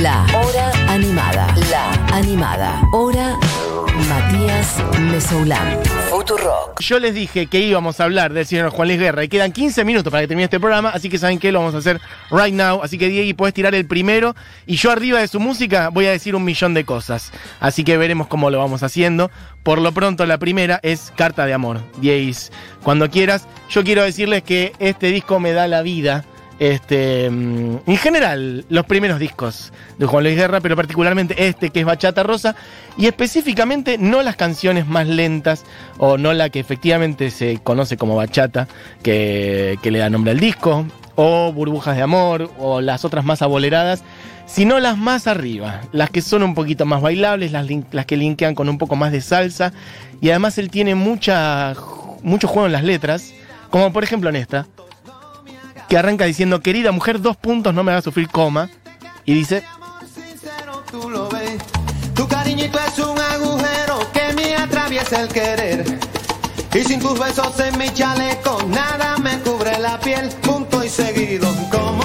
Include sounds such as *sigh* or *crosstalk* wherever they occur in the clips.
La Hora Animada. La Animada. Hora Matías Mesoulán. Futurock. Yo les dije que íbamos a hablar del señor Juan Luis Guerra y quedan 15 minutos para que termine este programa, así que saben que lo vamos a hacer right now. Así que Diego, puedes tirar el primero y yo arriba de su música voy a decir un millón de cosas. Así que veremos cómo lo vamos haciendo. Por lo pronto, la primera es Carta de Amor. Diego, cuando quieras. Yo quiero decirles que este disco me da la vida. Este, mm, en general, los primeros discos de Juan Luis Guerra, pero particularmente este que es Bachata Rosa, y específicamente no las canciones más lentas o no la que efectivamente se conoce como bachata, que, le da nombre al disco, o Burbujas de Amor, o las otras más aboleradas, sino las más arriba, las que son un poquito más bailables, las que linkean con un poco más de salsa, y además él tiene mucha, mucho juego en las letras, como por ejemplo en esta que arranca diciendo, querida mujer, dos puntos, no me hagas sufrir coma. Y dice, tú lo ves. Tu cariñito es un agujero que me atraviesa el querer. Y sin tus besos en mi chaleco, nada me cubre la piel. Punto y seguido, como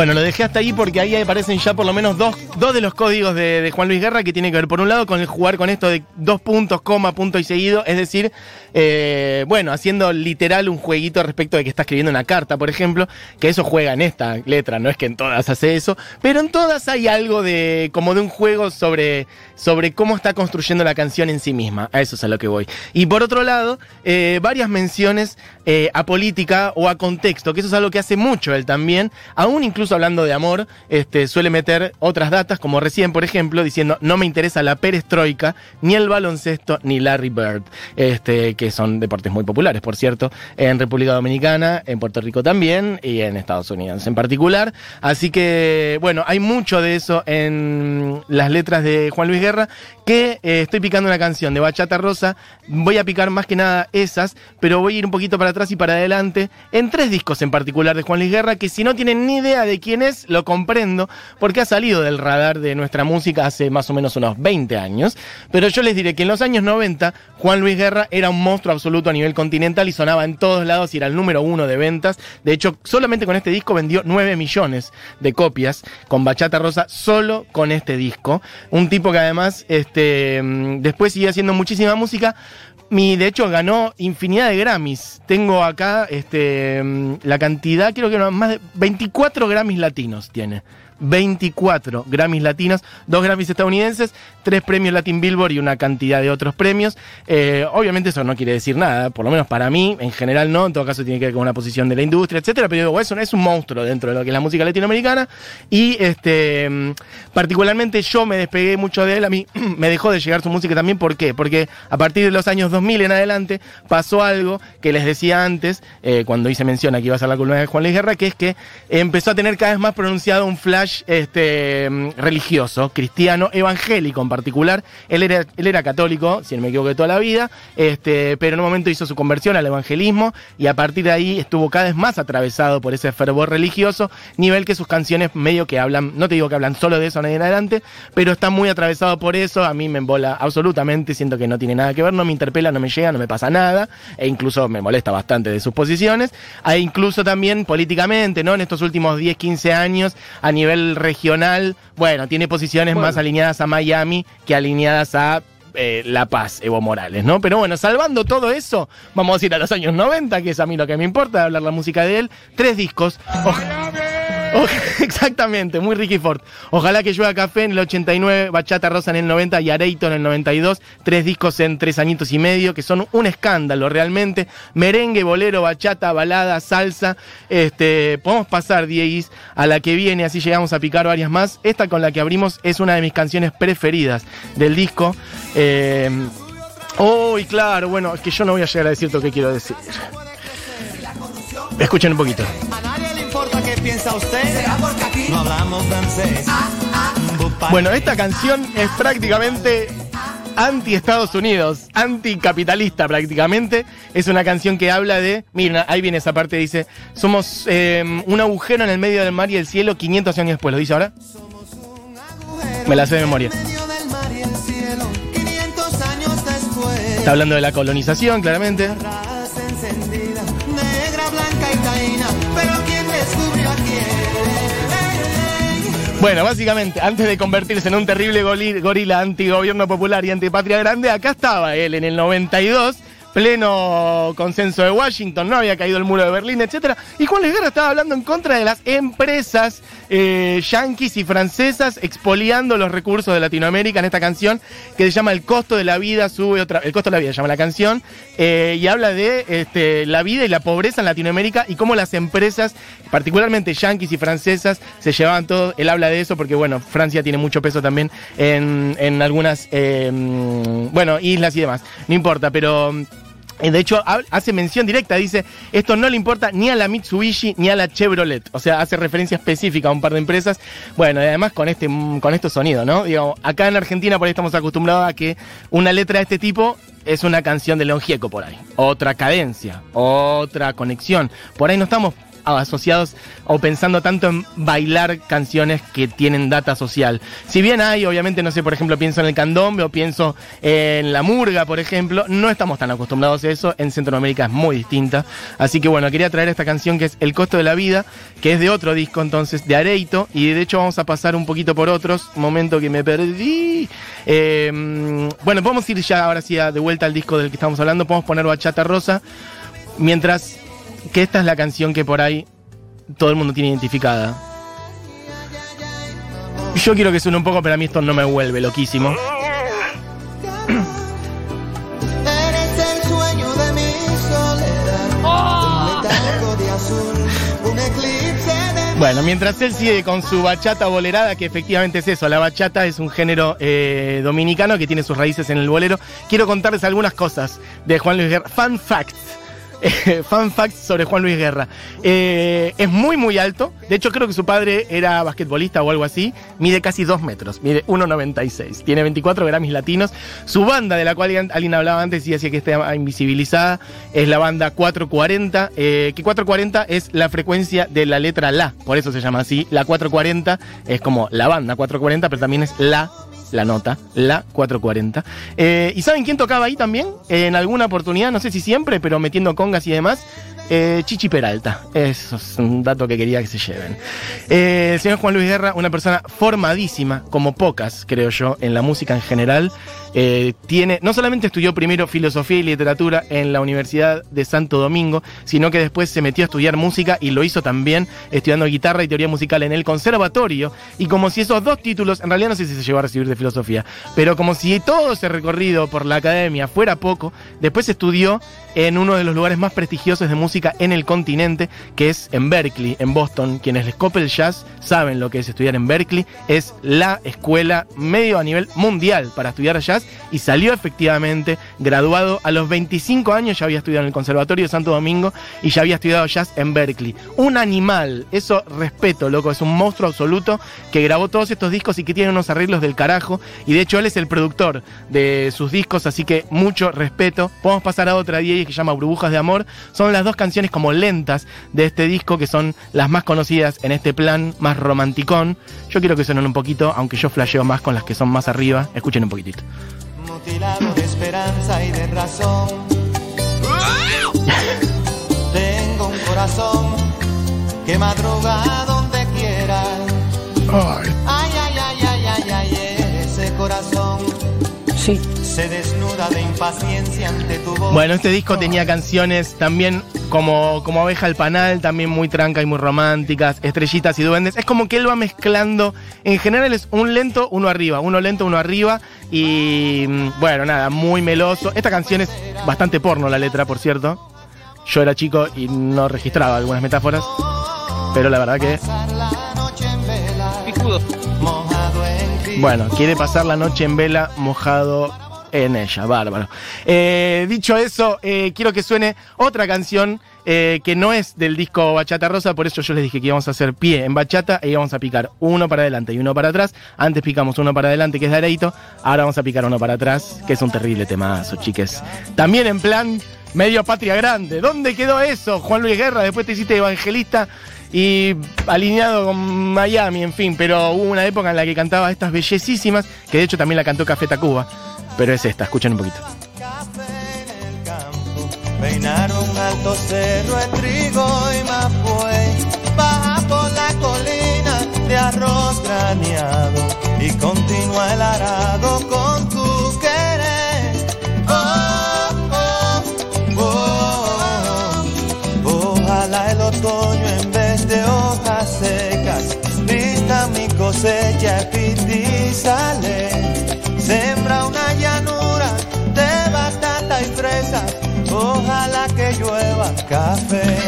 bueno, lo dejé hasta ahí porque ahí aparecen ya por lo menos dos, dos de los códigos de, Juan Luis Guerra que tiene que ver, por un lado, con el jugar con esto de dos puntos, coma, punto y seguido, es decir, eh, bueno, haciendo literal un jueguito respecto de que está escribiendo una carta, por ejemplo, que eso juega en esta letra, no es que en todas hace eso, pero en todas hay algo de, como de un juego sobre, sobre cómo está construyendo la canción en sí misma, a eso es a lo que voy. Y por otro lado, eh, varias menciones eh, a política o a contexto, que eso es algo que hace mucho él también, aún incluso hablando de amor, este, suele meter otras datas, como recién, por ejemplo, diciendo, no me interesa la perestroika, ni el baloncesto, ni Larry Bird, este, que son deportes muy populares, por cierto, en República Dominicana, en Puerto Rico también, y en Estados Unidos en particular. Así que, bueno, hay mucho de eso en las letras de Juan Luis Guerra, que eh, estoy picando una canción de Bachata Rosa, voy a picar más que nada esas, pero voy a ir un poquito para atrás y para adelante, en tres discos en particular de Juan Luis Guerra, que si no tienen ni idea de quién es, lo comprendo, porque ha salido del radar de nuestra música hace más o menos unos 20 años, pero yo les diré que en los años 90, Juan Luis Guerra era un monstruo absoluto a nivel continental y sonaba en todos lados y era el número uno de ventas. De hecho, solamente con este disco vendió 9 millones de copias con Bachata Rosa, solo con este disco. Un tipo que además este, mm, después siguió haciendo muchísima música. Mi, de hecho, ganó infinidad de Grammys. Tengo acá este, mm, la cantidad, creo que más de 24 Grammys latinos tiene. 24 Grammys latinos, dos Grammys estadounidenses, tres premios Latin Billboard y una cantidad de otros premios. Eh, obviamente eso no quiere decir nada, por lo menos para mí, en general no, en todo caso tiene que ver con una posición de la industria, etcétera, pero digo, eso es un monstruo dentro de lo que es la música latinoamericana y este mm, particularmente yo me despegué mucho de él, a mí *clears throat* me dejó de llegar su música también, ¿por qué? Porque a partir de los años 2000 en adelante pasó algo que les decía antes, eh, cuando hice mención a que iba a ser la columna de Juan Luis Guerra, que es que empezó a tener cada vez más pronunciado un flash este, mm, religioso, cristiano, evangélico en particular. Él era, él era católico, si no me equivoco, de toda la vida, este, pero en un momento hizo su conversión al evangelismo y a partir de ahí estuvo cada vez más atravesado por ese fervor religioso, nivel que sus canciones medio que hablan, no te digo que hablan solo de eso en adelante, pero está muy atravesado por eso, a mí me embola absolutamente, siento que no tiene nada que ver, no me interpela, no me llega, no me pasa nada, e incluso me molesta bastante de sus posiciones, e incluso también políticamente, ¿no? En estos últimos 10, 15 años, a nivel regional, bueno, tiene posiciones más alineadas a Miami que alineadas a eh, La Paz, Evo Morales, ¿no? Pero bueno, salvando todo eso, vamos a ir a los años 90, que es a mí lo que me importa, hablar la música de él. Tres discos. *laughs* Exactamente, muy Ricky Ford. Ojalá que llueva café en el 89, Bachata Rosa en el 90 y Areito en el 92. Tres discos en tres añitos y medio, que son un escándalo realmente. Merengue, bolero, bachata, balada, salsa. Este, podemos pasar, Dieguis, a la que viene, así llegamos a picar varias más. Esta con la que abrimos es una de mis canciones preferidas del disco. Eh, Oh, y claro, bueno, es que yo no voy a llegar a decir lo que quiero decir. Escuchen un poquito. Piensa usted. No hablamos francés. Bueno, esta canción es prácticamente anti-Estados Unidos, anticapitalista prácticamente. Es una canción que habla de, miren, ahí viene esa parte, dice, somos eh, un agujero en el medio del mar y el cielo 500 años después, ¿lo dice ahora? Me la sé de memoria. medio del mar y el cielo, 500 años después. Está hablando de la colonización, claramente. Bueno, básicamente, antes de convertirse en un terrible gorila antigobierno popular y antipatria grande, acá estaba él en el 92, pleno consenso de Washington, no había caído el muro de Berlín, etcétera, y Juan Luis Guerra estaba hablando en contra de las empresas eh, yanquis y francesas expoliando los recursos de Latinoamérica en esta canción que se llama El costo de la vida sube otra, el costo de la vida se llama la canción eh, y habla de este, la vida y la pobreza en Latinoamérica y cómo las empresas, particularmente yanquis y francesas, se llevaban todo. Él habla de eso porque, bueno, Francia tiene mucho peso también en, en algunas, eh, mm, bueno, islas y demás. No importa, pero. Eh, De hecho, hace mención directa, dice, esto no le importa ni a la Mitsubishi ni a la Chevrolet. O sea, hace referencia específica a un par de empresas. Bueno, y además con este, con estos sonidos, ¿no? Digo, acá en Argentina por ahí estamos acostumbrados a que una letra de este tipo es una canción de León Gieco por ahí. Otra cadencia, otra conexión. Por ahí no estamos asociados o pensando tanto en bailar canciones que tienen data social. Si bien hay, obviamente, no sé, por ejemplo, pienso en el candombe o pienso en la murga, por ejemplo, no estamos tan acostumbrados a eso. En Centroamérica es muy distinta. Así que bueno, quería traer esta canción que es El costo de la vida, que es de otro disco entonces, de Areito, y de hecho vamos a pasar un poquito por otros. Momento que me perdí. Eh, bueno, podemos ir ya ahora sí de vuelta al disco del que estamos hablando. Podemos poner Bachata Rosa. Mientras que esta es la canción que por ahí todo el mundo tiene identificada. Yo quiero que suene un poco, pero a mí esto no me vuelve loquísimo. Bueno, mientras él sigue con su bachata bolerada, que efectivamente es eso, la bachata es un género eh, dominicano que tiene sus raíces en el bolero, quiero contarles algunas cosas de Juan Luis Guerra. Fun facts. Eh, *laughs* fun facts sobre Juan Luis Guerra. Eh, es muy, muy alto. De hecho, creo que su padre era basquetbolista o algo así. Mide casi 2 metros. Mide 1,96. Tiene 24 Grammys latinos. Su banda, de la cual alguien hablaba antes y decía que está invisibilizada, es la banda 440. eh, que 440 es la frecuencia de la letra La. Por eso se llama así. La 440 es como la banda 440, pero también es la la nota, la 440. Eh, ¿Y saben quién tocaba ahí también? en alguna oportunidad, no sé si siempre, pero metiendo congas y demás. Eh, Chichi Peralta. Eso es un dato que quería que se lleven. Eh, el señor Juan Luis Guerra, una persona formadísima, como pocas, creo yo, en la música en general. Eh, tiene, no solamente estudió primero filosofía y literatura en la Universidad de Santo Domingo, sino que después se metió a estudiar música y lo hizo también estudiando guitarra y teoría musical en el conservatorio. Y como si esos dos títulos, en realidad no sé si se llegó a recibir de filosofía, pero como si todo ese recorrido por la academia fuera poco, después estudió en uno de los lugares más prestigiosos de música en el continente, que es en Berkeley, en Boston. Quienes les cope el jazz saben lo que es estudiar en Berkeley. Es la escuela medio a nivel mundial para estudiar jazz y salió efectivamente graduado a los 25 años, ya había estudiado en el Conservatorio de Santo Domingo y ya había estudiado jazz en Berkeley. Un animal, eso respeto, loco, es un monstruo absoluto que grabó todos estos discos y que tiene unos arreglos del carajo y de hecho él es el productor de sus discos, así que mucho respeto. Podemos pasar a otra 10 que se llama Burbujas de Amor. Son las dos canciones como lentas de este disco que son las más conocidas en este plan más romanticón. Yo quiero que suenen un poquito, aunque yo flasheo más con las que son más arriba. Escuchen un poquitito. mutilado de esperanza y de razón. *laughs* Tengo un corazón que madruga donde quiera. Ay, ay, ay, ay, ay, ay, ese corazón Sí. se desnuda de impaciencia ante tu voz. Bueno, este disco tenía canciones también como, como Abeja al Panal, también muy tranca y muy románticas, Estrellitas y Duendes. Es como que él va mezclando, en general es un lento, uno arriba, uno lento, uno arriba. Y mm, bueno, nada, muy meloso. Esta canción es bastante porno la letra, por cierto. Yo era chico y no registraba algunas metáforas, pero la verdad que... Bueno, quiere pasar la noche en vela mojado en ella, bárbaro. Eh, dicho eso, eh, quiero que suene otra canción eh, que no es del disco Bachata Rosa, por eso yo les dije que íbamos a hacer pie en bachata e íbamos a picar uno para adelante y uno para atrás. Antes picamos uno para adelante, que es de Areito, ahora vamos a picar uno para atrás, que es un terrible temazo, chiques. También en plan medio patria grande. ¿Dónde quedó eso? Juan Luis Guerra, después te hiciste evangelista y alineado con Miami, en fin, pero hubo una época en la que cantaba estas bellesísimas, que de hecho también la cantó Café Tacuba, pero es esta, escuchen un poquito. Peinaron alto cerro de trigo y mapue, baja por la colina de arroz graneado y continúa el arado con tu querer. Oh, oh, oh, oh, Ojalá el otoño en vez de hojas secas, vista mi cosecha y sale. Café.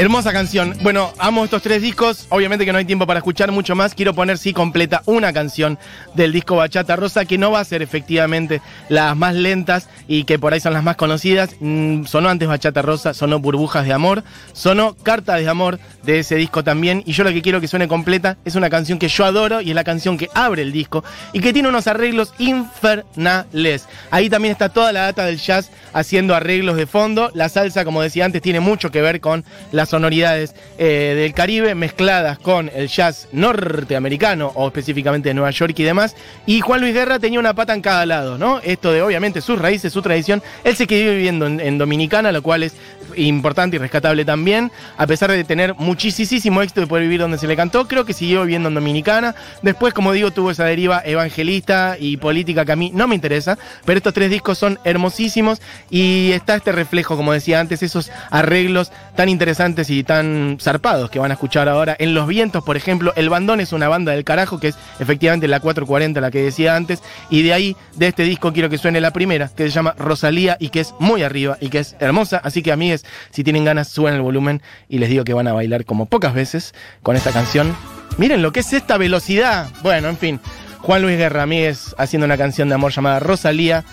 Hermosa canción. Bueno, amo estos tres discos. Obviamente que no hay tiempo para escuchar mucho más. Quiero poner, sí, completa una canción del disco Bachata Rosa, que no va a ser efectivamente las más lentas y que por ahí son las más conocidas. Mm, sonó antes Bachata Rosa, sonó Burbujas de Amor, sonó Carta de Amor de ese disco también. Y yo lo que quiero que suene completa es una canción que yo adoro y es la canción que abre el disco y que tiene unos arreglos infernales. Ahí también está toda la data del jazz haciendo arreglos de fondo. La salsa, como decía antes, tiene mucho que ver con las sonoridades eh, del Caribe mezcladas con el jazz norteamericano o específicamente de Nueva York y demás. Y Juan Luis Guerra tenía una pata en cada lado, ¿no? Esto de obviamente sus raíces, su tradición. Él se quedó viviendo en, Dominicana, lo cual es importante y rescatable también. A pesar de tener muchísimo éxito de poder vivir donde se le cantó, creo que siguió viviendo en Dominicana. Después, como digo, tuvo esa deriva evangelista y política que a mí no me interesa, pero estos tres discos son hermosísimos y está este reflejo, como decía antes, esos arreglos tan interesantes y tan zarpados que van a escuchar ahora. En Los Vientos, por ejemplo, El Bandón es una banda del carajo, que es efectivamente la 440, la que decía antes, y de ahí, de este disco, quiero que suene la primera, que se llama Rosalía y que es muy arriba y que es hermosa. Así que, amigues, si tienen ganas, suben el volumen y les digo que van a bailar como pocas veces con esta canción. Miren lo que es esta velocidad. Bueno, en fin. Juan Luis Guerra, amigues, haciendo una canción de amor llamada Rosalía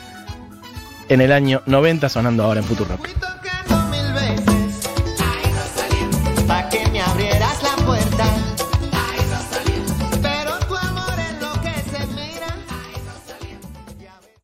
en el año 90, sonando ahora en Futuro Rock.